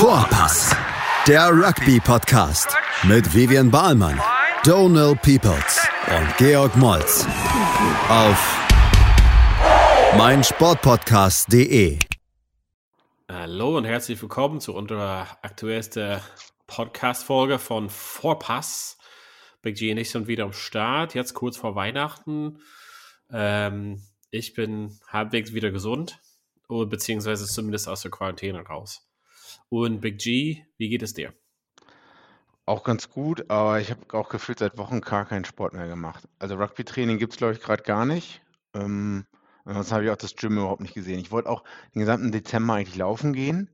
Vorpass, der Rugby-Podcast mit Vivian Bahlmann, Donal Peoples und Georg Moltz auf meinsportpodcast.de. Hallo und herzlich willkommen zu unserer aktuellsten Podcast-Folge von Vorpass. Big G und ich sind wieder am Start, jetzt kurz vor Weihnachten. Ähm, ich bin halbwegs wieder gesund, beziehungsweise zumindest aus der Quarantäne raus. Und Big G, wie geht es dir? Auch ganz gut, aber ich habe auch gefühlt seit Wochen gar keinen Sport mehr gemacht. Also Rugby-Training gibt es, glaube ich, gerade gar nicht. Ähm, ansonsten habe ich auch das Gym überhaupt nicht gesehen. Ich wollte auch den gesamten Dezember eigentlich laufen gehen,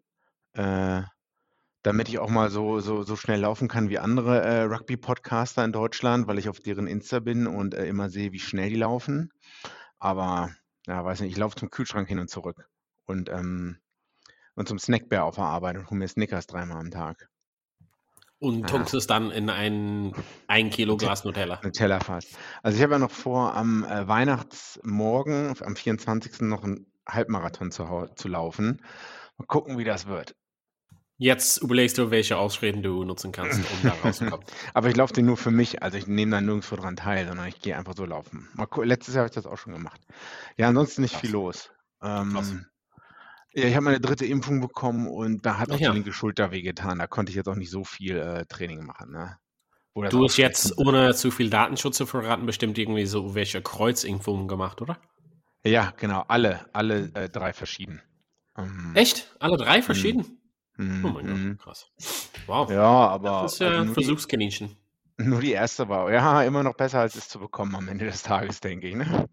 äh, damit ich auch mal so, so, so schnell laufen kann wie andere äh, Rugby-Podcaster in Deutschland, weil ich auf deren Insta bin und äh, immer sehe, wie schnell die laufen. Aber ja, weiß nicht, ich laufe zum Kühlschrank hin und zurück. Und ähm, und zum Snackbär auf der Arbeit und hole mir Snickers dreimal am Tag. Und ja. tunkst es dann in ein, ein Kilo Glas Nutella. Nutella fast. Also ich habe ja noch vor, am äh, Weihnachtsmorgen, am 24. noch einen Halbmarathon zu, zu laufen. Mal gucken, wie das wird. Jetzt überlegst du, welche Ausreden du nutzen kannst, um da rauszukommen. Aber ich laufe den nur für mich, also ich nehme da nirgendwo dran teil, sondern ich gehe einfach so laufen. Mal, letztes Jahr habe ich das auch schon gemacht. Ja, ansonsten nicht Krass. viel los. Ähm, ja, ich habe meine dritte Impfung bekommen und da hat auch die linke Schulter wehgetan. Da konnte ich jetzt auch nicht so viel äh, Training machen. Ne? Du hast jetzt, ohne zu viel Datenschutz zu verraten, bestimmt irgendwie so welche Kreuzimpfungen gemacht, oder? Ja, genau. Alle, alle äh, drei verschieden. Ähm, Echt? Alle drei verschieden? Mm, oh mein Gott, mm. krass. Wow. Ja, aber. Das ist ja also Versuchskaninchen. nur die erste war, ja, immer noch besser als es zu bekommen am Ende des Tages, denke ich. Ne?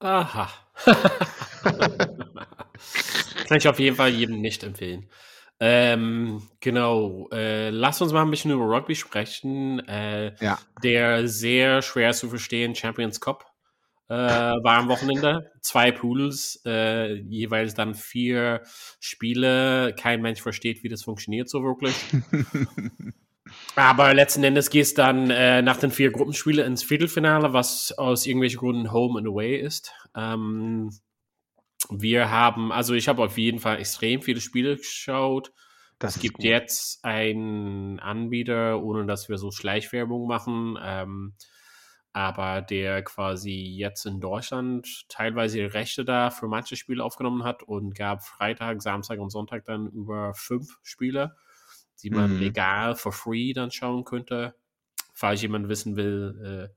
Aha. Kann ich auf jeden Fall jedem nicht empfehlen. Ähm, genau, äh, lass uns mal ein bisschen über Rugby sprechen. Äh, ja. Der sehr schwer zu verstehen Champions Cup äh, war am Wochenende. Zwei Pools, äh, jeweils dann vier Spiele. Kein Mensch versteht, wie das funktioniert so wirklich. Aber letzten Endes gehst dann äh, nach den vier Gruppenspielen ins Viertelfinale, was aus irgendwelchen Gründen Home and Away ist. Ähm, wir haben, also ich habe auf jeden Fall extrem viele Spiele geschaut. Das es gibt gut. jetzt einen Anbieter, ohne dass wir so Schleichwerbung machen, ähm, aber der quasi jetzt in Deutschland teilweise die Rechte da für manche Spiele aufgenommen hat und gab Freitag, Samstag und Sonntag dann über fünf Spiele, die man mhm. legal for free dann schauen könnte. Falls jemand wissen will, äh,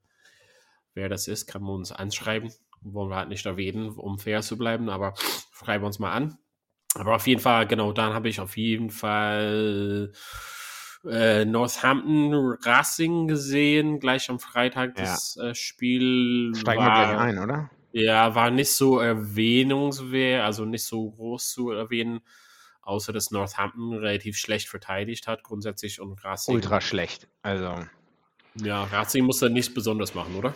wer das ist, kann man uns anschreiben wollen wir halt nicht erwähnen, um fair zu bleiben, aber schreiben wir uns mal an. Aber auf jeden Fall, genau, dann habe ich auf jeden Fall äh, Northampton Racing gesehen, gleich am Freitag das ja. äh, Spiel. Steigen war, wir gleich ein, oder? Ja, war nicht so erwähnungswert, also nicht so groß zu erwähnen, außer dass Northampton relativ schlecht verteidigt hat, grundsätzlich und Racing. Ultra schlecht, also. Ja, Racing muss da nichts besonders machen, oder?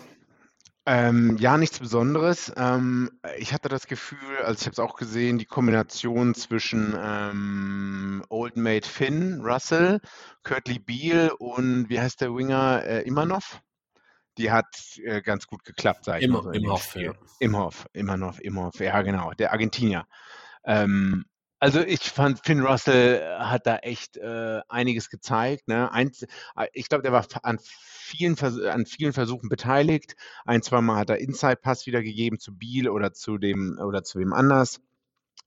Ähm, ja, nichts Besonderes. Ähm, ich hatte das Gefühl, also ich habe es auch gesehen, die Kombination zwischen ähm, Old Mate Finn, Russell, Kurtley Beal und wie heißt der Winger äh, Imanov? Die hat äh, ganz gut geklappt, sag ich Immer, mal. So Imhoff, ja. Imhoff, Imanov, Imhoff, ja genau, der Argentinier. Ähm, also ich fand, Finn Russell hat da echt äh, einiges gezeigt. Ne? Eins, äh, ich glaube, der war an vielen, an vielen Versuchen beteiligt. Ein, zwei Mal hat er Inside-Pass wieder gegeben zu Biel oder zu dem oder zu wem anders.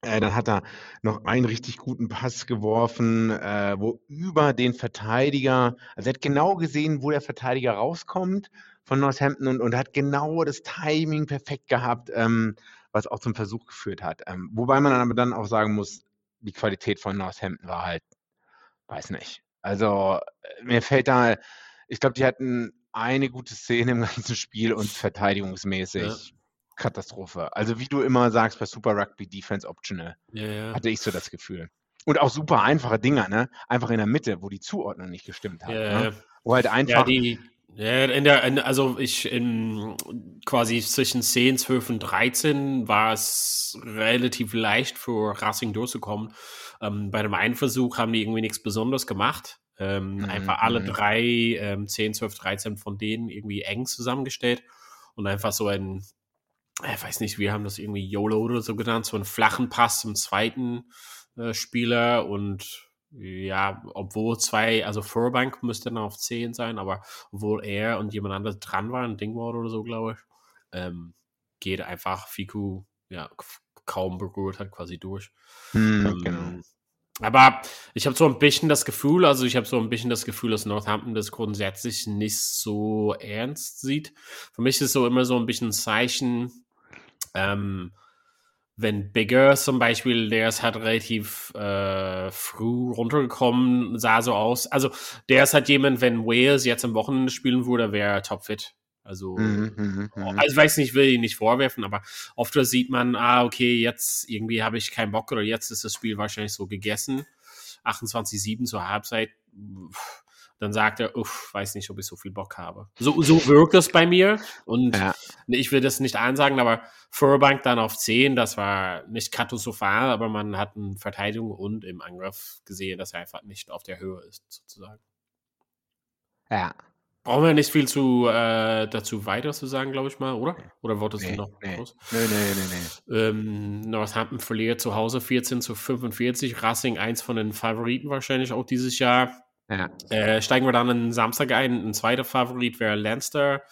Äh, dann hat er noch einen richtig guten Pass geworfen, äh, wo über den Verteidiger, also er hat genau gesehen, wo der Verteidiger rauskommt von Northampton und, und hat genau das Timing perfekt gehabt. Ähm, was auch zum Versuch geführt hat. Ähm, wobei man aber dann auch sagen muss, die Qualität von Northampton war halt, weiß nicht. Also äh, mir fällt da, ich glaube, die hatten eine gute Szene im ganzen Spiel und verteidigungsmäßig ja. Katastrophe. Also wie du immer sagst bei Super Rugby Defense Optional, ja, ja. hatte ich so das Gefühl. Und auch super einfache Dinger, ne? Einfach in der Mitte, wo die Zuordnung nicht gestimmt hat. Ne? Wo halt einfach. Die, in der, in, also ich in quasi zwischen 10, 12 und 13 war es relativ leicht für Racing durchzukommen. Ähm, bei dem einen Versuch haben die irgendwie nichts Besonderes gemacht. Ähm, mhm. Einfach alle mhm. drei, ähm, 10, 12, 13 von denen irgendwie eng zusammengestellt und einfach so ein, ich weiß nicht, wir haben das irgendwie YOLO oder so genannt, so einen flachen Pass zum zweiten äh, Spieler und ja, obwohl zwei, also Furbank müsste dann auf 10 sein, aber obwohl er und jemand anderes dran waren, Dingwald oder so, glaube ich, ähm, geht einfach Fiku ja kaum berührt hat quasi durch. Hm, ähm, genau. Aber ich habe so ein bisschen das Gefühl, also ich habe so ein bisschen das Gefühl, dass Northampton das grundsätzlich nicht so ernst sieht. Für mich ist so immer so ein bisschen ein Zeichen, ähm, wenn Bigger zum Beispiel, der ist halt relativ äh, früh runtergekommen, sah so aus. Also der ist halt jemand, wenn Wales jetzt am Wochenende spielen würde, wäre topfit. Also, mhm, mhm, mhm, also ich weiß nicht, will ihn nicht vorwerfen, aber oft sieht man, ah, okay, jetzt irgendwie habe ich keinen Bock oder jetzt ist das Spiel wahrscheinlich so gegessen. 28-7 zur Halbzeit. Dann sagt er, uff, weiß nicht, ob ich so viel Bock habe. So, so wirkt es bei mir. Und ja. Ich will das nicht ansagen, aber Furbank dann auf 10, das war nicht katastrophal, aber man hat in Verteidigung und im Angriff gesehen, dass er einfach nicht auf der Höhe ist, sozusagen. Ja, Brauchen wir nicht viel zu, äh, dazu weiter zu sagen, glaube ich mal, oder? Oder wolltest nee, du noch nee. groß? Nee, nee, nee, nee. Ähm, Northampton verliert zu Hause 14 zu 45. Racing eins von den Favoriten wahrscheinlich auch dieses Jahr. Ja. Äh, steigen wir dann in Samstag ein. Ein zweiter Favorit wäre Leinster.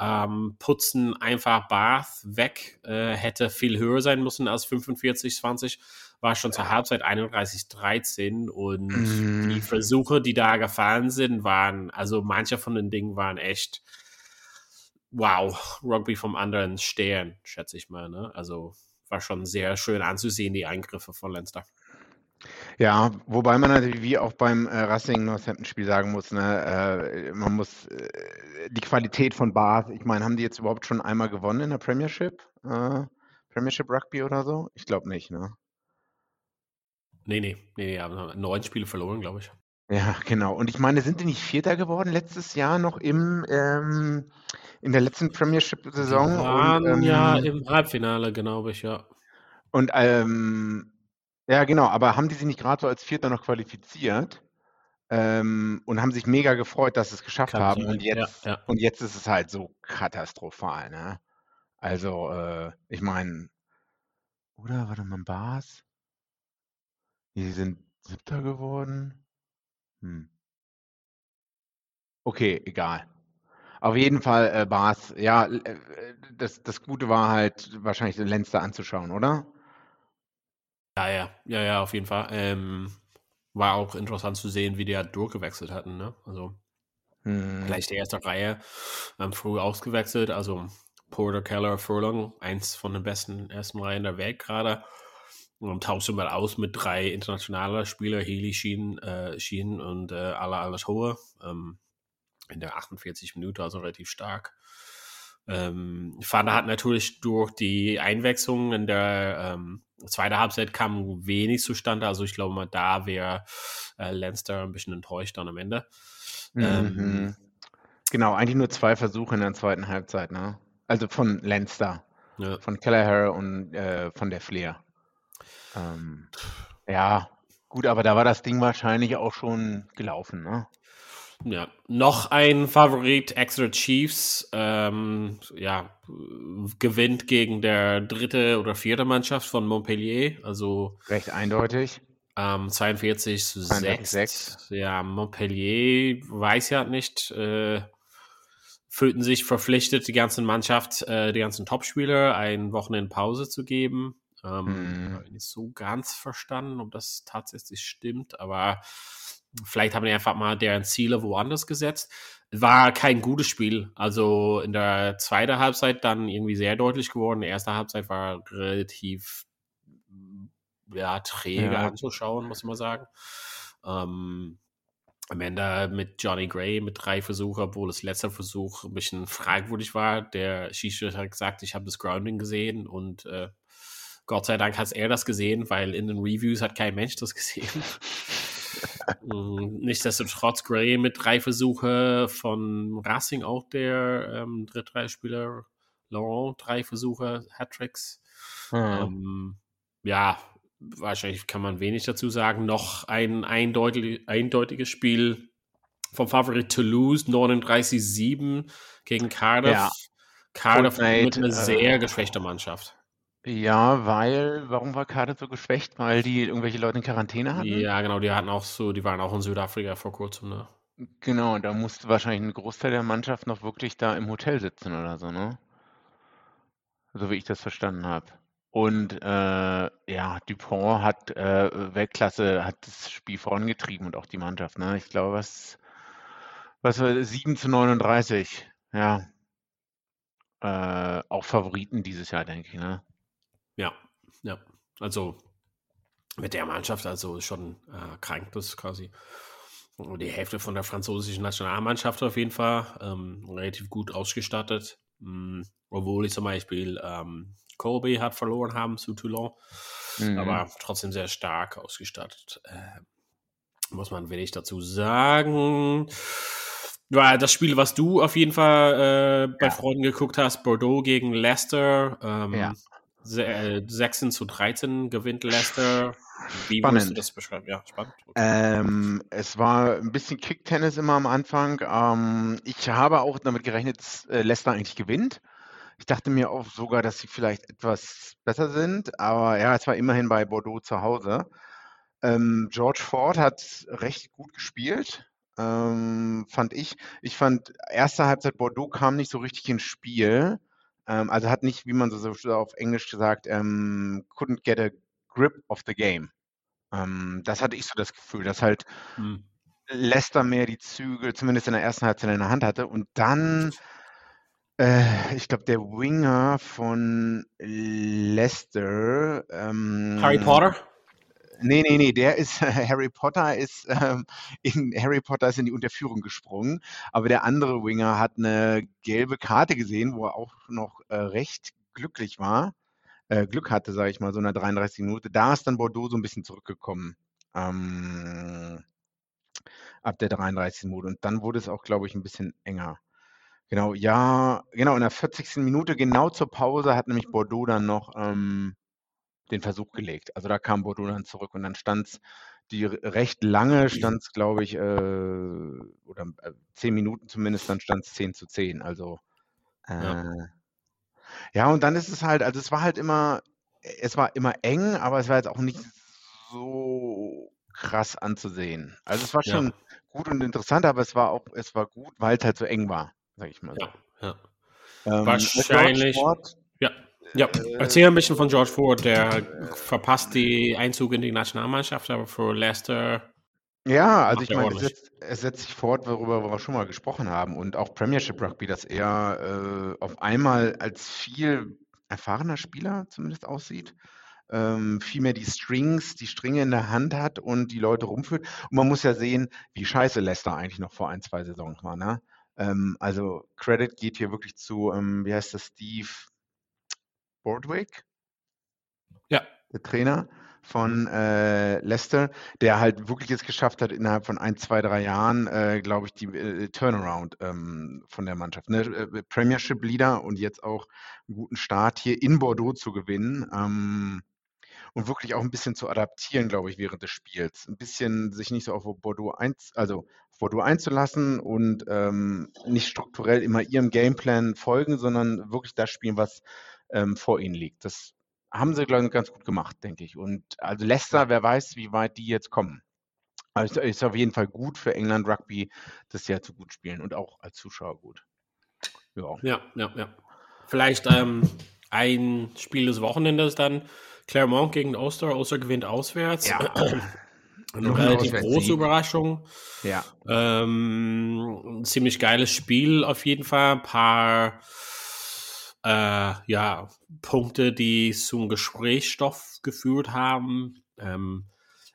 Ähm, putzen einfach Bath weg. Äh, hätte viel höher sein müssen als 45, 20 war schon zur Halbzeit 31-13 und mm. die Versuche, die da gefallen sind, waren, also manche von den Dingen waren echt, wow, Rugby vom anderen Stern, schätze ich mal. Ne? Also war schon sehr schön anzusehen, die Eingriffe von Leinster. Ja, wobei man natürlich wie auch beim äh, Racing Northampton-Spiel sagen muss, ne, äh, man muss äh, die Qualität von Bath, ich meine, haben die jetzt überhaupt schon einmal gewonnen in der Premiership? Äh, Premiership Rugby oder so? Ich glaube nicht, ne? Nee, nee, nee, nee, aber neun Spiele verloren, glaube ich. Ja, genau. Und ich meine, sind die nicht Vierter geworden letztes Jahr noch im, ähm, in der letzten Premiership-Saison? waren ähm, ja im Halbfinale, glaube ich, ja. Und ähm, ja, genau, aber haben die sich nicht gerade so als Vierter noch qualifiziert? Ähm, und haben sich mega gefreut, dass sie es geschafft Kann haben. Sein. Und jetzt, ja, ja. und jetzt ist es halt so katastrophal, ne? Also, äh, ich meine, oder warte mal, Bars? Die sind Siebter geworden? Hm. Okay, egal. Auf jeden Fall, äh, Bars, ja, äh, das, das Gute war halt wahrscheinlich den Lenster anzuschauen, oder? Ja, ja, ja, ja, auf jeden Fall. Ähm, war auch interessant zu sehen, wie die halt durchgewechselt hatten, ne? Also hm. gleich die erste Reihe ähm, früh ausgewechselt, also Porter, Keller, Furlong, eins von den besten ersten Reihen der Welt gerade. Und tauschte mal aus mit drei internationalen Spielern, Healy, Sheen, äh, Sheen und äh, Ala Hohe. Ähm, in der 48 Minuten, also relativ stark. Ähm, Vater hat natürlich durch die Einwechslung in der ähm, zweiten Halbzeit kam wenig zustande. Also ich glaube mal, da wäre äh, Leinster ein bisschen enttäuscht dann am Ende. Mhm. Ähm, genau, eigentlich nur zwei Versuche in der zweiten Halbzeit, ne? Also von Leinster, ja. von Kelleher und äh, von der Flair. Ähm, ja, gut, aber da war das Ding wahrscheinlich auch schon gelaufen, ne? Ja, noch ein Favorit, Exeter Chiefs, ähm, ja, gewinnt gegen der dritte oder vierte Mannschaft von Montpellier, also recht eindeutig. Ähm, 42 zu 6. 6. Ja, Montpellier weiß ja nicht, äh, fühlten sich verpflichtet, die ganze Mannschaft, äh, die ganzen Topspieler ein Wochenende Pause zu geben. Ähm, hm. Nicht so ganz verstanden, ob das tatsächlich stimmt, aber vielleicht haben die einfach mal deren Ziele woanders gesetzt. War kein gutes Spiel. Also in der zweiten Halbzeit dann irgendwie sehr deutlich geworden. Die erste Halbzeit war relativ ja, träge ja. anzuschauen, muss man sagen. Ähm, am Ende mit Johnny Gray mit drei Versuchen, obwohl das letzte Versuch ein bisschen fragwürdig war. Der Schiedsrichter hat gesagt, ich habe das Grounding gesehen und äh, Gott sei Dank hat er das gesehen, weil in den Reviews hat kein Mensch das gesehen. Mm, nichtsdestotrotz Gray mit drei Versuche von Racing auch der ähm, Drittreispieler Laurent, drei Versuche, Hattricks. Mhm. Ähm, ja, wahrscheinlich kann man wenig dazu sagen. Noch ein eindeutig, eindeutiges Spiel vom Favorit Toulouse, 39-7 gegen Cardiff. Ja. Cardiff mit einer äh, sehr geschwächter Mannschaft. Ja, weil, warum war Kader so geschwächt? Weil die irgendwelche Leute in Quarantäne hatten? Ja, genau, die hatten auch so, die waren auch in Südafrika vor kurzem, ne? Genau, da musste wahrscheinlich ein Großteil der Mannschaft noch wirklich da im Hotel sitzen oder so, ne? So wie ich das verstanden habe. Und äh, ja, Dupont hat äh, Weltklasse, hat das Spiel vorangetrieben und auch die Mannschaft, ne? Ich glaube, was, was war 7 zu 39, ja. Äh, auch Favoriten dieses Jahr, denke ich, ne? Ja, ja. Also mit der Mannschaft, also schon äh, krank bis quasi. Die Hälfte von der französischen Nationalmannschaft auf jeden Fall ähm, relativ gut ausgestattet. Mhm. Obwohl ich zum Beispiel ähm, Colby hat verloren haben zu Toulon, mhm. aber trotzdem sehr stark ausgestattet. Äh, muss man wenig dazu sagen. Ja, das Spiel, was du auf jeden Fall äh, bei ja. Freunden geguckt hast, Bordeaux gegen Leicester. Ähm, ja. 16 äh, zu 13 gewinnt Leicester. Wie spannend. würdest du das beschreiben? Ja, spannend. Ähm, es war ein bisschen Kick-Tennis immer am Anfang. Ähm, ich habe auch damit gerechnet, dass äh, Leicester eigentlich gewinnt. Ich dachte mir auch sogar, dass sie vielleicht etwas besser sind, aber ja, es war immerhin bei Bordeaux zu Hause. Ähm, George Ford hat recht gut gespielt, ähm, fand ich. Ich fand, erste Halbzeit Bordeaux kam nicht so richtig ins Spiel. Ähm, also hat nicht, wie man so, so auf Englisch gesagt, ähm, couldn't get a grip of the game. Ähm, das hatte ich so das Gefühl, dass halt hm. Leicester mehr die Zügel, zumindest in der ersten Halbzeit in der Hand hatte. Und dann, äh, ich glaube, der Winger von Leicester. Ähm, Harry Potter? Nee, nee, nee, der ist, Harry Potter ist, ähm, in, Harry Potter ist in die Unterführung gesprungen, aber der andere Winger hat eine gelbe Karte gesehen, wo er auch noch äh, recht glücklich war, äh, Glück hatte, sage ich mal, so in der 33 Minute. Da ist dann Bordeaux so ein bisschen zurückgekommen. Ähm, ab der 33. Minute. Und dann wurde es auch, glaube ich, ein bisschen enger. Genau, ja, genau, in der 40. Minute, genau zur Pause, hat nämlich Bordeaux dann noch ähm, den Versuch gelegt. Also da kam Bordeaux dann zurück und dann stand es die recht lange stand es, glaube ich, äh, oder äh, zehn Minuten zumindest, dann stand es 10 zu 10. Also äh, ja. ja, und dann ist es halt, also es war halt immer, es war immer eng, aber es war jetzt auch nicht so krass anzusehen. Also es war schon ja. gut und interessant, aber es war auch, es war gut, weil es halt so eng war, sag ich mal. Ja, ja. Ähm, Wahrscheinlich. Sport, ja. Ja, erzähl ein bisschen von George Ford. Der verpasst die Einzug in die Nationalmannschaft, aber für Leicester. Ja, also ich meine, es setzt, es setzt, sich fort, worüber wir schon mal gesprochen haben. Und auch Premiership Rugby, dass er äh, auf einmal als viel erfahrener Spieler zumindest aussieht. Ähm, viel mehr die Strings, die Stringe in der Hand hat und die Leute rumführt. Und man muss ja sehen, wie scheiße Leicester eigentlich noch vor ein, zwei Saisons war. Ne? Ähm, also Credit geht hier wirklich zu, ähm, wie heißt das, Steve Bordwick, ja. der Trainer von äh, Leicester, der halt wirklich es geschafft hat, innerhalb von ein, zwei, drei Jahren, äh, glaube ich, die äh, Turnaround ähm, von der Mannschaft. Ne? Äh, Premiership Leader und jetzt auch einen guten Start hier in Bordeaux zu gewinnen. Ähm, und wirklich auch ein bisschen zu adaptieren, glaube ich, während des Spiels. Ein bisschen sich nicht so auf Bordeaux, ein, also auf Bordeaux einzulassen und ähm, nicht strukturell immer ihrem Gameplan folgen, sondern wirklich das spielen, was ähm, vor ihnen liegt. Das haben sie, glaube ich, ganz gut gemacht, denke ich. Und also Leicester, wer weiß, wie weit die jetzt kommen. Also ist auf jeden Fall gut für England Rugby, das Jahr zu gut spielen und auch als Zuschauer gut. Ja, ja, ja. ja. Vielleicht ähm, ein Spiel des Wochenendes dann. Clermont gegen Oster. Oster gewinnt auswärts. Ja. Eine relativ große Überraschung. Ja. Ähm, ein ziemlich geiles Spiel auf jeden Fall. Ein paar äh, ja, Punkte, die zum Gesprächsstoff geführt haben. Ähm,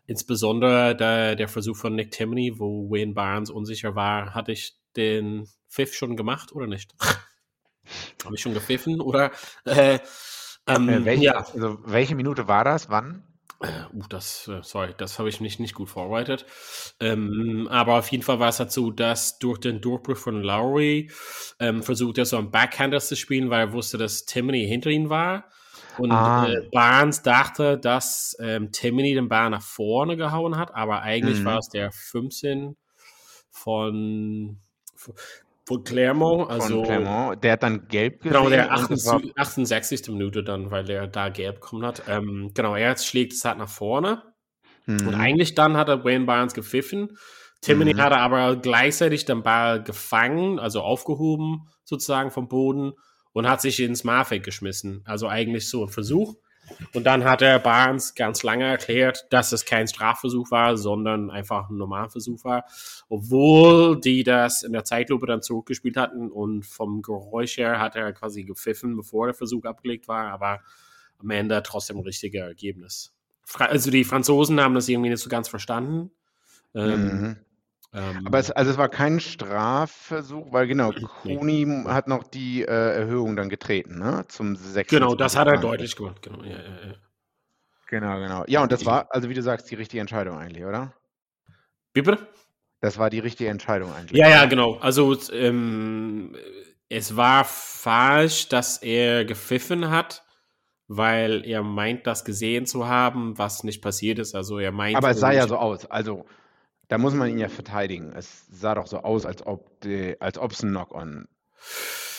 insbesondere der, der Versuch von Nick Timoney, wo Wayne Barnes unsicher war, hatte ich den Pfiff schon gemacht oder nicht? Habe ich schon gepfiffen oder? Äh, ähm, äh, welche, ja. also welche Minute war das? Wann? Äh, uh, das, äh, sorry, das habe ich nicht, nicht gut vorbereitet. Ähm, aber auf jeden Fall war es dazu, dass durch den Durchbruch von Lowry ähm, versucht er so ein Backhander zu spielen, weil er wusste, dass Timony hinter ihm war. Und ah. äh, Barnes dachte, dass ähm, Timony den Ball nach vorne gehauen hat, aber eigentlich mhm. war es der 15 von Von Clermont, also. Von Clermont. Der hat dann gelb gesehen. Genau, der 68, 68. Minute dann, weil der da gelb bekommen hat. Ähm, genau, er schlägt es halt nach vorne. Mhm. Und eigentlich dann hat er Wayne Barnes gepfiffen. Timoney mhm. hat er aber gleichzeitig den Ball gefangen, also aufgehoben sozusagen vom Boden und hat sich ins Marfeld geschmissen. Also eigentlich so ein Versuch. Und dann hat der Barnes ganz lange erklärt, dass es kein Strafversuch war, sondern einfach ein Normalversuch war. Obwohl die das in der Zeitlupe dann zurückgespielt hatten und vom Geräusch her hat er quasi gepfiffen, bevor der Versuch abgelegt war, aber am Ende trotzdem ein richtiger Ergebnis. Also die Franzosen haben das irgendwie nicht so ganz verstanden. Ähm, mhm. Ähm, Aber es, also es war kein Strafversuch, weil genau, Kuni nee. hat noch die äh, Erhöhung dann getreten, ne? Zum 6. Genau, das hat er deutlich gemacht, genau. Ja, ja, ja. Genau, genau. Ja, und das war, also wie du sagst, die richtige Entscheidung eigentlich, oder? Wie bitte? Das war die richtige Entscheidung eigentlich. Ja, ja, genau. Also ähm, es war falsch, dass er gepfiffen hat, weil er meint, das gesehen zu haben, was nicht passiert ist. Also er meint. Aber es sah ja so aus. Also da muss man ihn ja verteidigen. Es sah doch so aus, als ob die, als ob es ein Knock-on.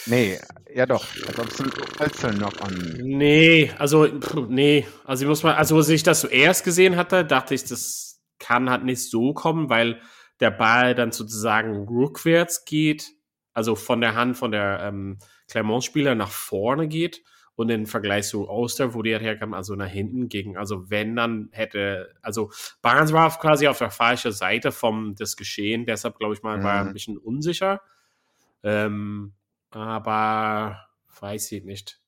Nee, ja doch, als ob es ein, ein Knock-on. Nee, also nee, also ich muss mal, also als ich das zuerst gesehen hatte, dachte ich, das kann halt nicht so kommen, weil der Ball dann sozusagen rückwärts geht, also von der Hand von der ähm, Clermont-Spieler nach vorne geht und im Vergleich zu Oster, wo die halt herkam, also nach hinten ging. Also wenn dann hätte, also Barnes war quasi auf der falschen Seite vom des Geschehen, deshalb glaube ich mal, mhm. war er ein mhm. bisschen unsicher. Ähm, aber weiß ich nicht.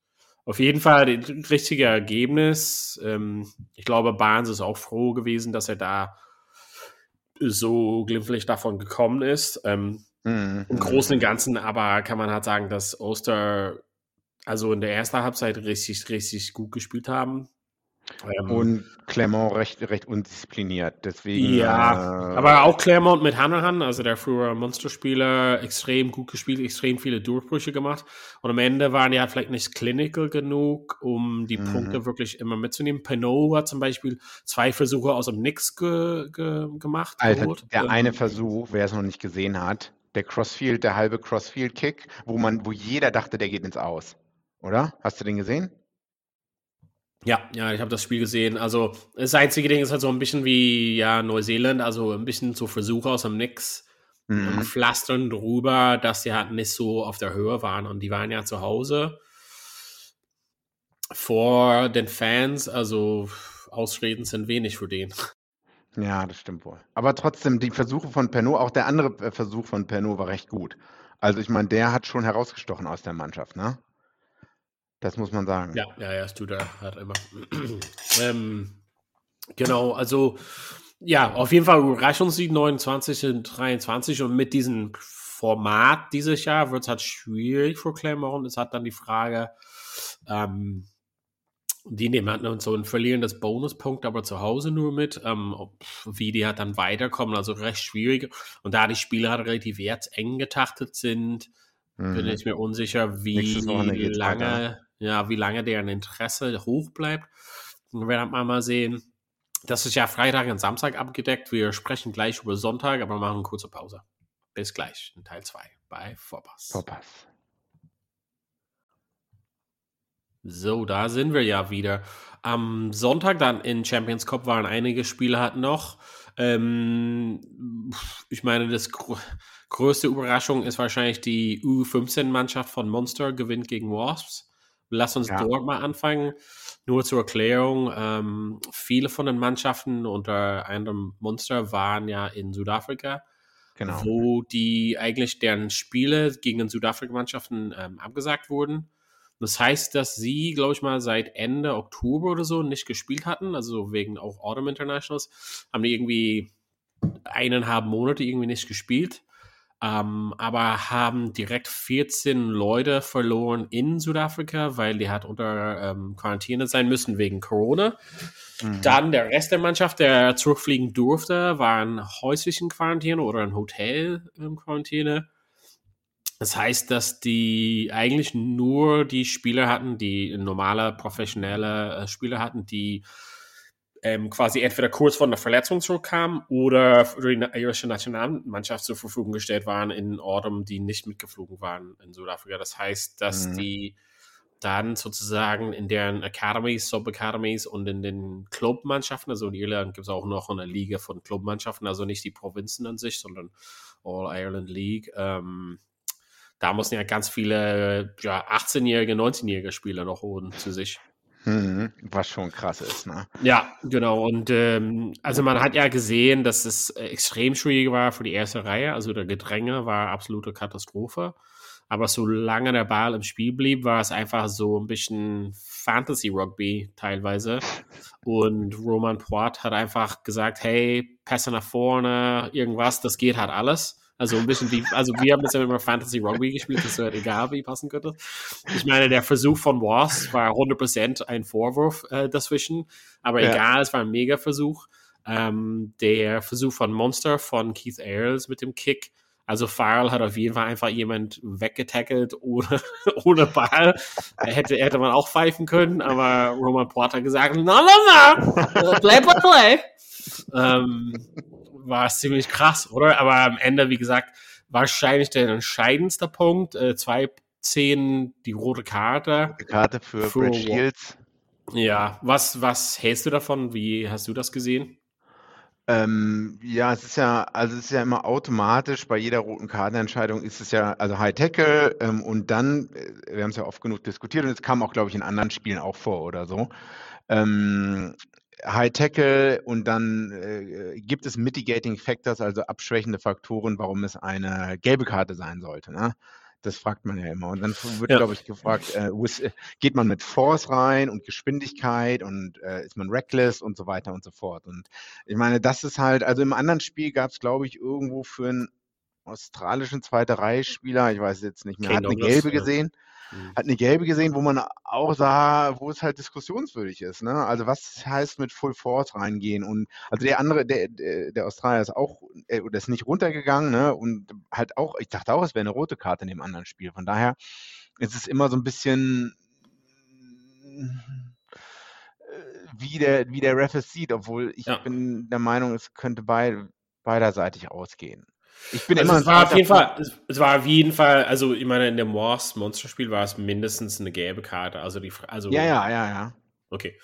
Auf jeden Fall das richtige Ergebnis. Ähm, ich glaube, Barnes ist auch froh gewesen, dass er da so glimpflich davon gekommen ist. Ähm, mhm. Im Großen und Ganzen aber kann man halt sagen, dass Oster also in der ersten Halbzeit richtig, richtig gut gespielt haben. Ähm, und Clermont recht, recht undiszipliniert. Deswegen, ja, äh, aber auch Clermont mit Hanahan, also der frühere Monsterspieler, extrem gut gespielt, extrem viele Durchbrüche gemacht. Und am Ende waren die halt vielleicht nicht clinical genug, um die mhm. Punkte wirklich immer mitzunehmen. Pinot hat zum Beispiel zwei Versuche aus dem Nix ge, ge, gemacht. Alter, der ähm, eine Versuch, wer es noch nicht gesehen hat, der Crossfield, der halbe Crossfield-Kick, wo man, wo jeder dachte, der geht ins Aus. Oder? Hast du den gesehen? Ja, ja, ich habe das Spiel gesehen. Also das einzige Ding ist halt so ein bisschen wie ja Neuseeland, also ein bisschen so Versuche aus dem Nix mhm. pflastern drüber, dass die halt nicht so auf der Höhe waren und die waren ja zu Hause vor den Fans, also Ausreden sind wenig für den. Ja, das stimmt wohl. Aber trotzdem, die Versuche von Pernod, auch der andere Versuch von Pernod war recht gut. Also ich meine, der hat schon herausgestochen aus der Mannschaft, ne? Das muss man sagen. Ja, ja, ja, das tut er halt immer. ähm, genau, also ja, auf jeden Fall Überraschungssieg 29 und 23 und mit diesem Format dieses Jahr wird es halt schwierig für Clermont. Es hat dann die Frage, ähm, die nehmen halt so ein verlierendes Bonuspunkt, aber zu Hause nur mit, ähm, ob, wie die halt dann weiterkommen, also recht schwierig. Und da die Spiele halt relativ jetzt eng getachtet sind, mhm. bin ich mir unsicher, wie lange ja, wie lange deren Interesse hoch bleibt. Wir werden mal sehen. Das ist ja Freitag und Samstag abgedeckt. Wir sprechen gleich über Sonntag, aber machen eine kurze Pause. Bis gleich in Teil 2 bei Vorpass. Vorpass. So, da sind wir ja wieder. Am Sonntag dann in Champions Cup waren einige Spiele halt noch. Ähm, ich meine, das gr größte Überraschung ist wahrscheinlich die U15-Mannschaft von Monster gewinnt gegen Wasps. Lass uns ja. dort mal anfangen. Nur zur Erklärung, ähm, viele von den Mannschaften unter einem Monster waren ja in Südafrika, genau. wo die eigentlich deren Spiele gegen den Südafrika-Mannschaften ähm, abgesagt wurden. Das heißt, dass sie, glaube ich mal, seit Ende Oktober oder so nicht gespielt hatten, also wegen auch Autumn Internationals, haben die irgendwie eineinhalb Monate irgendwie nicht gespielt ähm, aber haben direkt 14 Leute verloren in Südafrika, weil die hat unter ähm, Quarantäne sein müssen wegen Corona. Mhm. Dann der Rest der Mannschaft, der zurückfliegen durfte, war in häuslichen Quarantäne oder in Hotel in Quarantäne. Das heißt, dass die eigentlich nur die Spieler hatten, die normale, professionelle äh, Spieler hatten, die ähm, quasi entweder kurz vor der Verletzung zurückkam oder für die irische Nationalmannschaft zur Verfügung gestellt waren in Orten, die nicht mitgeflogen waren in Südafrika. Das heißt, dass mhm. die dann sozusagen in deren Academies, Sub-Academies und in den Clubmannschaften, also in Irland gibt es auch noch eine Liga von Clubmannschaften, also nicht die Provinzen an sich, sondern All Ireland League. Ähm, da mussten ja ganz viele ja, 18-jährige, 19-jährige Spieler noch holen zu sich. Mhm, was schon krass ist, ne? Ja, genau. Und ähm, also man hat ja gesehen, dass es extrem schwierig war für die erste Reihe. Also der Gedränge war absolute Katastrophe. Aber solange der Ball im Spiel blieb, war es einfach so ein bisschen Fantasy-Rugby teilweise. Und Roman Poit hat einfach gesagt, hey, Pässe nach vorne, irgendwas, das geht halt alles. Also ein bisschen wie, also wir haben jetzt immer Fantasy Rugby gespielt, das ist halt egal, wie passen könnte. Ich meine, der Versuch von Wars war 100% ein Vorwurf äh, dazwischen, aber ja. egal, es war ein Mega-Versuch. Ähm, der Versuch von Monster von Keith Ayers mit dem Kick also Farrell hat auf jeden Fall einfach jemand weggetackelt ohne, ohne Ball. Hätte, hätte man auch pfeifen können, aber Roman Porter gesagt, na, na, na, play by play. ähm, war ziemlich krass, oder? Aber am Ende, wie gesagt, wahrscheinlich der entscheidendste Punkt. Äh, zwei Szenen, die rote Karte. Rote Karte für, für Brad Shields. Ja, was, was hältst du davon? Wie hast du das gesehen? Ähm, ja, es ist ja, also es ist ja immer automatisch bei jeder roten Kartenentscheidung ist es ja, also High Tackle ähm, und dann, äh, wir haben es ja oft genug diskutiert und es kam auch, glaube ich, in anderen Spielen auch vor oder so. Ähm, High Tackle und dann äh, gibt es Mitigating Factors, also abschwächende Faktoren, warum es eine gelbe Karte sein sollte. Ne? Das fragt man ja immer. Und dann wird, ja. glaube ich, gefragt, äh, äh, geht man mit Force rein und Geschwindigkeit und äh, ist man reckless und so weiter und so fort. Und ich meine, das ist halt, also im anderen Spiel gab es, glaube ich, irgendwo für einen australischen zweite Reihe-Spieler, ich weiß jetzt nicht mehr, Kane hat eine gelbe gesehen. Ja Mhm. Hat eine gelbe gesehen, wo man auch sah, wo es halt diskussionswürdig ist. Ne? Also was heißt mit Full Force reingehen? Und also der andere, der, der Australier ist auch, äh, oder ist nicht runtergegangen, ne? Und halt auch, ich dachte auch, es wäre eine rote Karte in dem anderen Spiel. Von daher ist es immer so ein bisschen äh, wie der, wie der Ref es sieht, obwohl ich ja. bin der Meinung, es könnte beid, beiderseitig ausgehen. Ich bin also immer es war auf jeden Fall, es war auf jeden Fall, also ich meine, in dem Wars Monsterspiel war es mindestens eine gelbe Karte. Also die, also ja, ja, ja, ja. Okay.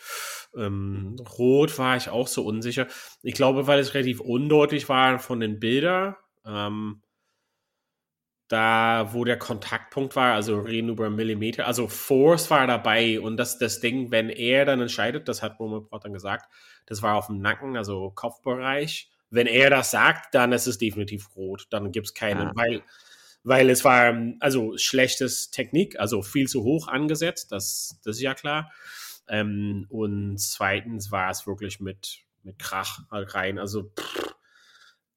Ähm, Rot war ich auch so unsicher. Ich glaube, weil es relativ undeutlich war von den Bildern. Ähm, da, wo der Kontaktpunkt war, also reden über Millimeter, also Force war dabei und das, das Ding, wenn er dann entscheidet, das hat Roman Port dann gesagt, das war auf dem Nacken, also Kopfbereich wenn er das sagt, dann ist es definitiv rot. Dann gibt es keinen, ja. weil, weil es war also schlechtes Technik, also viel zu hoch angesetzt, das, das ist ja klar. Ähm, und zweitens war es wirklich mit, mit Krach halt rein. Also pff,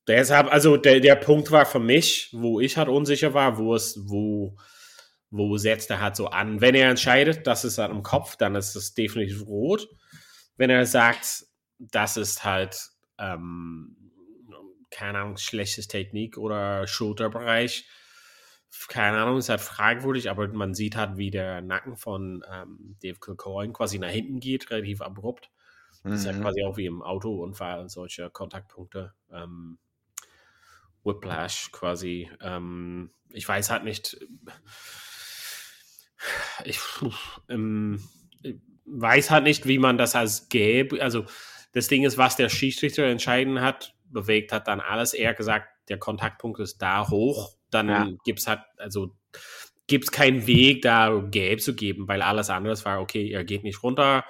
deshalb, also der, der Punkt war für mich, wo ich halt unsicher war, wo es, wo, wo setzt er halt so an. Wenn er entscheidet, das ist halt im Kopf, dann ist es definitiv rot. Wenn er sagt, das ist halt ähm, keine Ahnung, schlechtes Technik oder Schulterbereich. Keine Ahnung, ist halt fragwürdig, aber man sieht halt, wie der Nacken von ähm, Dave Kilcoyne quasi nach hinten geht, relativ abrupt. Das mhm. ist ja mhm. quasi auch wie im Autounfall, solche Kontaktpunkte. Ähm, Whiplash quasi. Ähm, ich weiß halt nicht. Ich, ähm, weiß halt nicht, wie man das als gelb, also das Ding ist, was der Schiedsrichter entscheiden hat, bewegt hat, dann alles eher gesagt, der Kontaktpunkt ist da hoch, dann ja. gibt es halt, also gibt es keinen Weg, da gelb zu geben, weil alles andere war, okay, er geht nicht runter,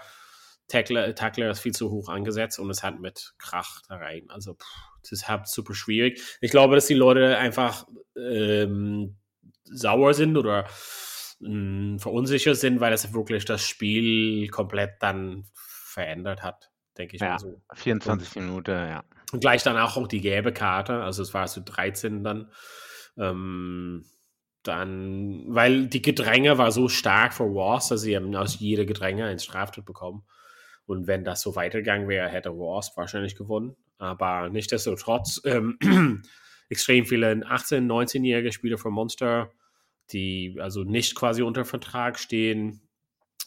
Tackler, Tackler ist viel zu hoch angesetzt und es hat mit Krach da rein. Also pff, das ist halt super schwierig. Ich glaube, dass die Leute einfach ähm, sauer sind oder mh, hm, verunsichert sind, weil es wirklich das Spiel komplett dann verändert hat, denke ich ja, mal so. 24 Minuten, ja. Und gleich danach auch die gelbe Karte, also es war so 13 dann. Ähm, dann, weil die Gedränge war so stark für Wars, dass sie haben aus jeder Gedränge ein Straftat bekommen. Und wenn das so weitergegangen wäre, hätte Wars wahrscheinlich gewonnen. Aber nichtsdestotrotz, ähm, extrem viele 18-, 19-jährige Spieler von Monster, die also nicht quasi unter Vertrag stehen,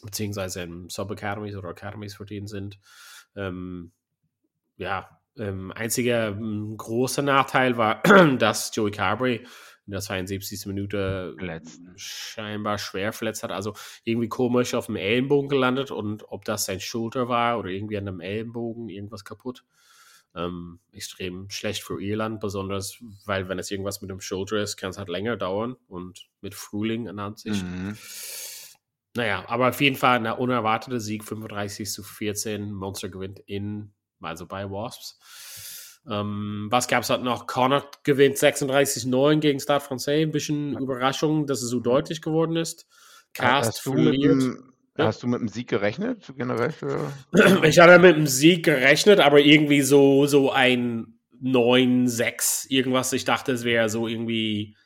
beziehungsweise in Sub-Academies oder Academies für den sind. Ähm, ja, ähm, einziger ähm, großer Nachteil war, dass Joey Carberry in der 72. Minute Verletzt. scheinbar schwer verletzt hat. Also irgendwie komisch auf dem Ellenbogen gelandet und ob das sein Schulter war oder irgendwie an dem Ellenbogen irgendwas kaputt. Ähm, extrem schlecht für Irland, besonders weil, wenn es irgendwas mit dem Schulter ist, kann es halt länger dauern und mit Frühling an Ansicht. Mhm. Naja, aber auf jeden Fall ein unerwarteter Sieg, 35 zu 14. Monster gewinnt in, also bei Wasps. Ähm, was gab es halt noch? Connor gewinnt 36-9 gegen Stade Francais. Ein bisschen Überraschung, dass es so deutlich geworden ist. Cast Hast du, mit dem, Ja. hast du mit dem Sieg gerechnet, generell für. Ich hatte mit dem Sieg gerechnet, aber irgendwie so, so ein 9-6 irgendwas. Ich dachte, es wäre so irgendwie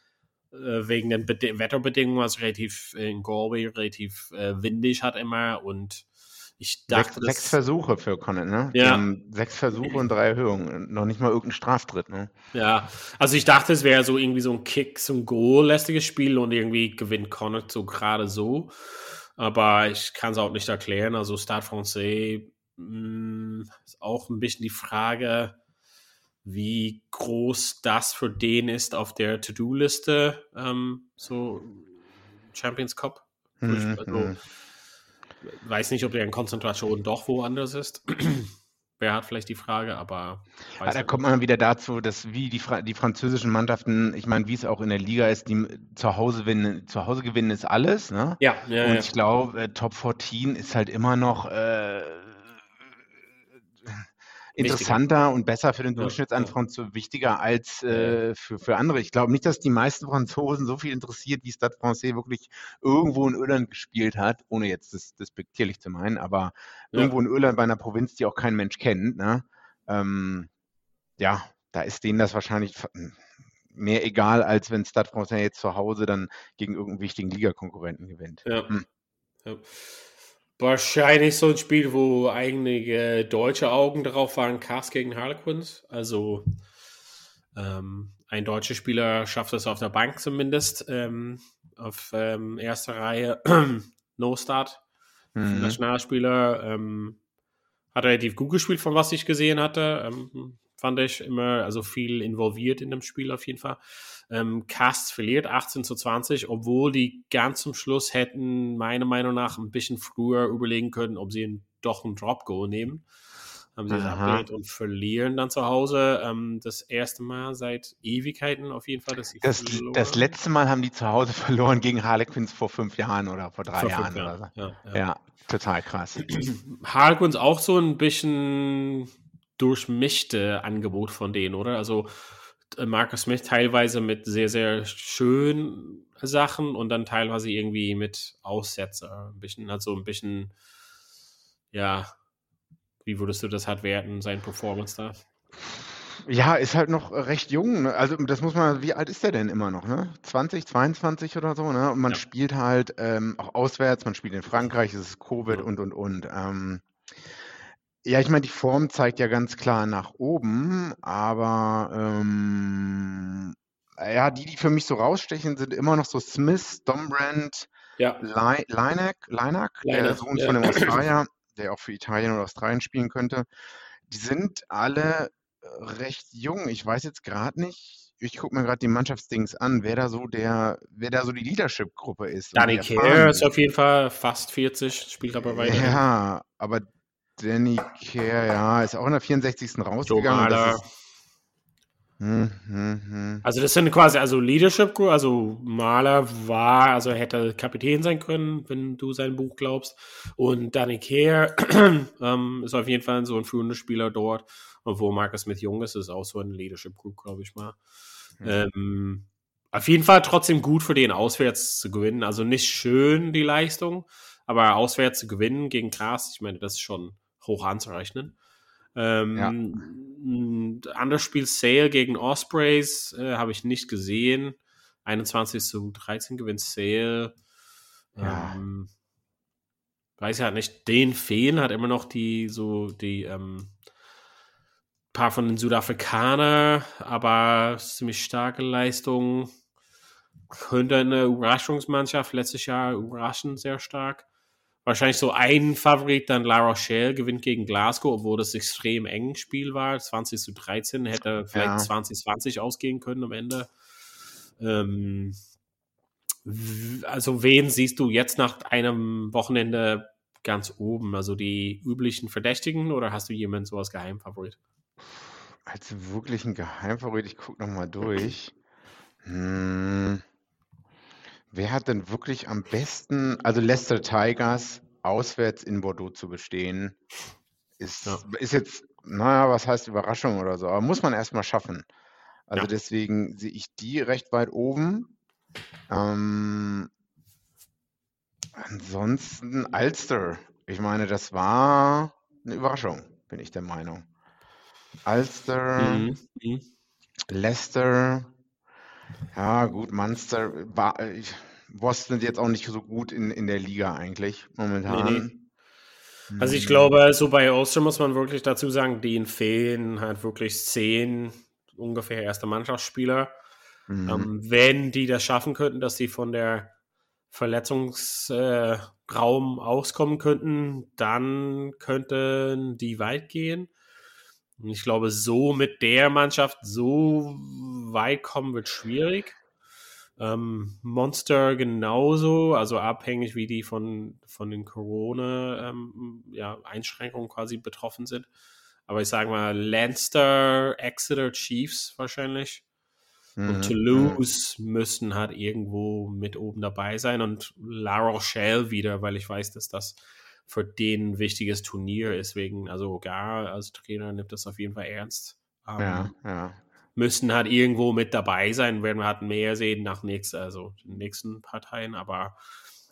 äh, wegen den Bede Wetterbedingungen, was relativ in Galway relativ äh, windig hat immer und ich dachte, Sechs, sechs Versuche für Connor, ne? Ja. Sechs Versuche und drei Erhöhungen. Noch nicht mal irgendein Straftritt, ne? ja, also ich dachte, es wäre so irgendwie so ein Kick, so ein Goal-lästiges Spiel und irgendwie gewinnt Connacht so gerade so. Aber ich kann es auch nicht erklären. Also Stade Francais mh, ist auch ein bisschen die Frage, wie groß das für den ist auf der To-Do-Liste, ähm, so Champions Cup. Mhm, Also, mhm. Weiß nicht, ob der in Konzentration doch woanders ist. Wer hat vielleicht die Frage, aber Ja, weiß da kommt man wieder dazu, dass wie die, Fra die französischen Mannschaften, ich meine, wie es auch in der Liga ist, die zu Hause gewinnen, zu Hause gewinnen ist alles, ne? Ja, ja, Und ja. ich glaube, äh, Top 14 ist halt immer noch äh, interessanter und besser für den Ja, Durchschnittsanfranzo wichtiger als äh, für, für andere. Ich glaube nicht, dass die meisten Franzosen so viel interessiert, wie Stade Francais wirklich irgendwo in Irland gespielt hat, ohne jetzt das despektierlich zu meinen, aber Ja. irgendwo in Irland bei einer Provinz, die auch kein Mensch kennt. Ne? Ähm, ja, da ist denen das wahrscheinlich f- mehr egal, als wenn Stade Francais jetzt zu Hause dann gegen irgendeinen wichtigen Ligakonkurrenten gewinnt. Ja. Hm. ja. Wahrscheinlich so ein Spiel, wo einige deutsche Augen drauf waren, Cast gegen Harlequins. Also ähm, ein deutscher Spieler schafft es auf der Bank zumindest. Ähm, auf ähm, erster Reihe No Start. Mhm. Nationalspieler. Ähm, hat relativ gut gespielt, von was ich gesehen hatte. Ähm, fand ich immer, also viel involviert in dem Spiel auf jeden Fall. Ähm, Cast verliert 18 zu 20, obwohl die ganz zum Schluss hätten meiner Meinung nach ein bisschen früher überlegen können, ob sie doch einen Drop-Goal nehmen. Haben sie es abgelehnt und verlieren dann zu Hause. Ähm, das erste Mal seit Ewigkeiten auf jeden Fall, dass sie Das, verloren das letzte Mal haben die zu Hause verloren gegen Harlequins vor fünf Jahren oder vor drei vor Jahren. Jahren. Ja, ja. Ja, total krass. Harlequins auch so ein bisschen durchmischte Angebot von denen, oder? Also Marcus Smith teilweise mit sehr, sehr schönen Sachen und dann teilweise irgendwie mit Aussetzer. Ein bisschen, also ein bisschen, ja, wie würdest du das halt werten, sein Performance da? Ja, ist halt noch recht jung. Ne? Also das muss man, wie alt ist der denn immer noch? Ne? 20, 22 oder so. Ne? Und man Ja. spielt halt ähm, auch auswärts, man spielt in Frankreich, es ist Covid Ja. und, und, und. Ähm, ja, ich meine, die Form zeigt ja ganz klar nach oben, aber ähm, ja, die, die für mich so rausstechen, sind immer noch so Smith, Dombrand, Ja, Li- Linek, Linak, der Linak, Sohn ja. von dem Australier, der auch für Italien oder Australien spielen könnte. Die sind alle äh, recht jung. Ich weiß jetzt gerade nicht, ich gucke mir gerade die Mannschaftsdings an, wer da so der, wer da so die Leadership-Gruppe ist. Danny Kerr ist auf jeden Fall fast 40, spielt aber weiter. Ja, aber Danny Kerr, ja, ist auch in der 64. Joe rausgegangen. das ist, hm, hm, hm. Also das sind quasi also Leadership Group, also Maler war, also hätte Kapitän sein können, wenn du sein Buch glaubst. Und Danny Kerr ähm, ist auf jeden Fall so ein führender Spieler dort. Und wo Marcus Smith jung ist, ist auch so ein Leadership Group, glaube ich mal. Ähm, auf jeden Fall trotzdem gut für den auswärts zu gewinnen. Also nicht schön die Leistung, aber auswärts zu gewinnen gegen Gras, ich meine, das ist schon hoch anzurechnen. Ähm, Ja. ein Anderes Spiel Sale gegen Ospreys äh, habe ich nicht gesehen. 21 zu 13 gewinnt Sale. Ja. Ähm, weiß ja nicht, den fehlen hat immer noch die so die ähm, paar von den Südafrikaner, aber ziemlich starke Leistung. Könnte eine Überraschungsmannschaft letztes Jahr überraschen, sehr stark. Wahrscheinlich so ein Favorit, dann La Rochelle gewinnt gegen Glasgow, obwohl das extrem eng Spiel war. 20 zu 13, hätte vielleicht Ja. 2020 ausgehen können am Ende. Ähm, also wen siehst du jetzt nach einem Wochenende ganz oben? Also die üblichen Verdächtigen oder hast du jemanden so als Geheimfavorit? Als wirklichen Geheimfavorit, ich gucke nochmal durch. Hm. Wer hat denn wirklich am besten, also Leicester Tigers auswärts in Bordeaux zu bestehen, ist, Ja. ist jetzt, naja, was heißt Überraschung oder so, aber muss man erstmal schaffen. Also Ja. deswegen sehe ich die recht weit oben. Ähm, ansonsten Ulster. Ich meine, das war eine Überraschung, bin ich der Meinung. Ulster. Mhm. Mhm. Leicester, ja gut, Munster, war, ich, Wasps sind jetzt auch nicht so gut in, in der Liga eigentlich momentan. Also ich Hm, glaube, so bei Ulster muss man wirklich dazu sagen, denen fehlen halt wirklich zehn ungefähr erste Mannschaftsspieler. hm, Ähm, wenn die das schaffen könnten, dass sie von der Verletzungsraum äh, auskommen könnten, dann könnten die weit gehen. Und ich glaube, so mit der Mannschaft so weit kommen wird schwierig. Ähm, Monster genauso, also abhängig, wie die von, von den Corona-Einschränkungen ja, Einschränkungen quasi betroffen sind. Aber ich sage mal, Lanster, Exeter, Chiefs wahrscheinlich hm, und. Toulouse müssen halt irgendwo mit oben dabei sein und La Rochelle wieder, weil ich weiß, dass das für den ein wichtiges Turnier ist. Wegen, also Gar als Trainer nimmt das auf jeden Fall ernst. Ähm, Ja, ja. Müssen halt irgendwo mit dabei sein, werden wir halt mehr sehen nach nächst, also den nächsten Parteien. Aber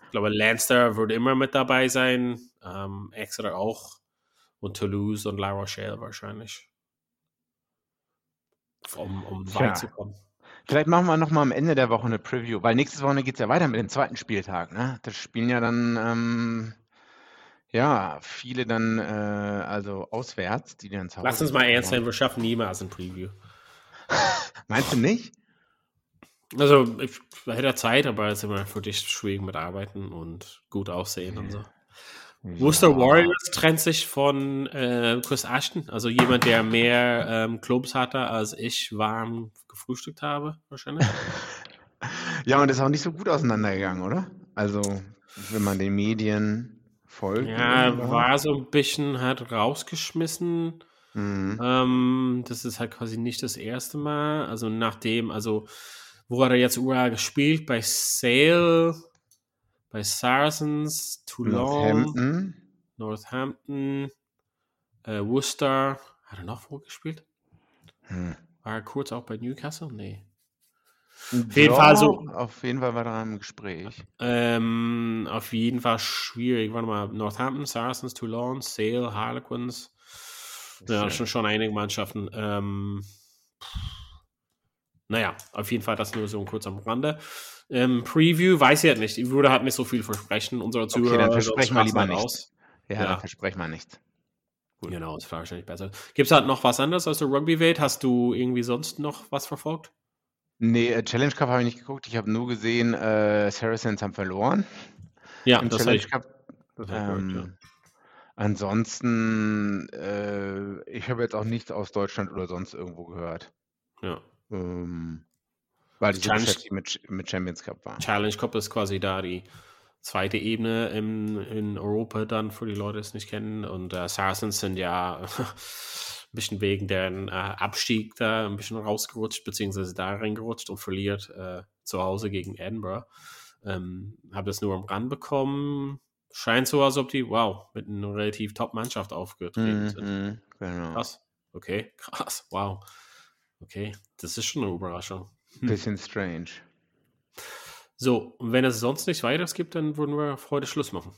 ich glaube, Lanster wird immer mit dabei sein, ähm, Exeter auch und Toulouse und La Rochelle wahrscheinlich. Um, um weit zu kommen. Vielleicht machen wir nochmal am Ende der Woche eine Preview, weil nächste Woche geht es ja weiter mit dem zweiten Spieltag. Ne? Das spielen ja dann, ähm, ja, viele dann, äh, also auswärts, die dann zu Lass Hause uns mal ernst sein, wir schaffen niemals ein Preview. Meinst du nicht? Also, ich hätte Zeit, aber es ist immer für dich schwierig mit Arbeiten und gut aussehen und so. Worcester Ja. Warriors trennt sich von äh, Chris Ashton, also jemand, der mehr ähm, Clubs hatte, als ich warm gefrühstückt habe, wahrscheinlich. Ja, und ist auch nicht so gut auseinandergegangen, oder? Also, wenn man den Medien folgt. ja, oder? war so ein bisschen halt rausgeschmissen. Mhm. Ähm, das ist halt quasi nicht das erste Mal. Also nachdem, also wo hat er jetzt überall gespielt? Bei Sale, bei Saracens, Toulon, Northampton. Northampton, äh, Worcester. Hat er noch wo gespielt? Hm. War er kurz auch bei Newcastle? Nee. Auf jeden Fall so- Auf jeden Fall war da im Gespräch. Ähm, auf jeden Fall schwierig. Warte mal, Northampton, Saracens, Toulon, Sale, Harlequins. Ja, schon, schon einige Mannschaften. Ähm, naja, auf jeden Fall das nur so kurz am Rande. Ähm, Preview weiß ich halt nicht. Ich würde halt nicht so viel versprechen. Unsere Zuhörer Okay, dann versprechen wir lieber halt nichts. aus. Ja, Ja. versprechen wir nichts. Gut. Genau, ist wahrscheinlich besser. Gibt es halt noch was anderes aus der Rugby-Welt? Hast du irgendwie sonst noch was verfolgt? Nee, äh, Challenge Cup habe ich nicht geguckt. Ich habe nur gesehen, äh, Saracens haben verloren Ja, im das Challenge ich, Cup. das ich gehört, ja. Ähm, ansonsten, äh, ich habe jetzt auch nichts aus Deutschland oder sonst irgendwo gehört. ja. Ähm, weil so Challenge- mit, mit Champions Cup war. Challenge Cup ist quasi da die zweite Ebene im, in Europa dann, für die Leute, die es nicht kennen. Und äh, Saracens sind ja bisschen wegen deren äh, Abstieg da ein bisschen rausgerutscht, beziehungsweise da reingerutscht und verliert äh, zu Hause gegen Edinburgh. Ähm, Habe das nur am Rand bekommen. Scheint so, als ob die, wow, mit einer relativ Top-Mannschaft aufgetreten sind. Mhm, genau. Krass. Okay, krass, wow. Okay, das ist schon eine Überraschung. Hm. Bisschen strange. So, und wenn es sonst nichts weiteres gibt, dann würden wir auf heute Schluss machen.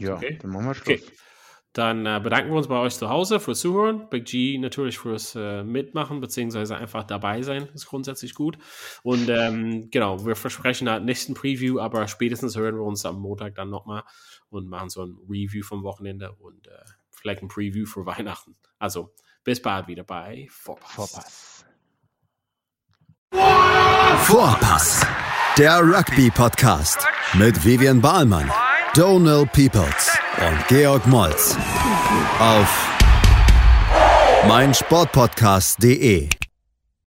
Ja, okay? dann machen wir Okay. Dann äh, bedanken wir uns bei euch zu Hause fürs Zuhören. Big G natürlich fürs äh, Mitmachen, beziehungsweise einfach dabei sein, ist grundsätzlich gut. Und ähm, genau, wir versprechen halt nächsten Preview, aber spätestens hören wir uns am Montag dann nochmal und machen so ein Review vom Wochenende und äh, vielleicht ein Preview für Weihnachten. Also, bis bald wieder bei Vorpass. Vorpass. Vorpass, der Rugby-Podcast mit Vivian Bahlmann, Donald Peoples und Georg Moltz auf meinsportpodcast.de.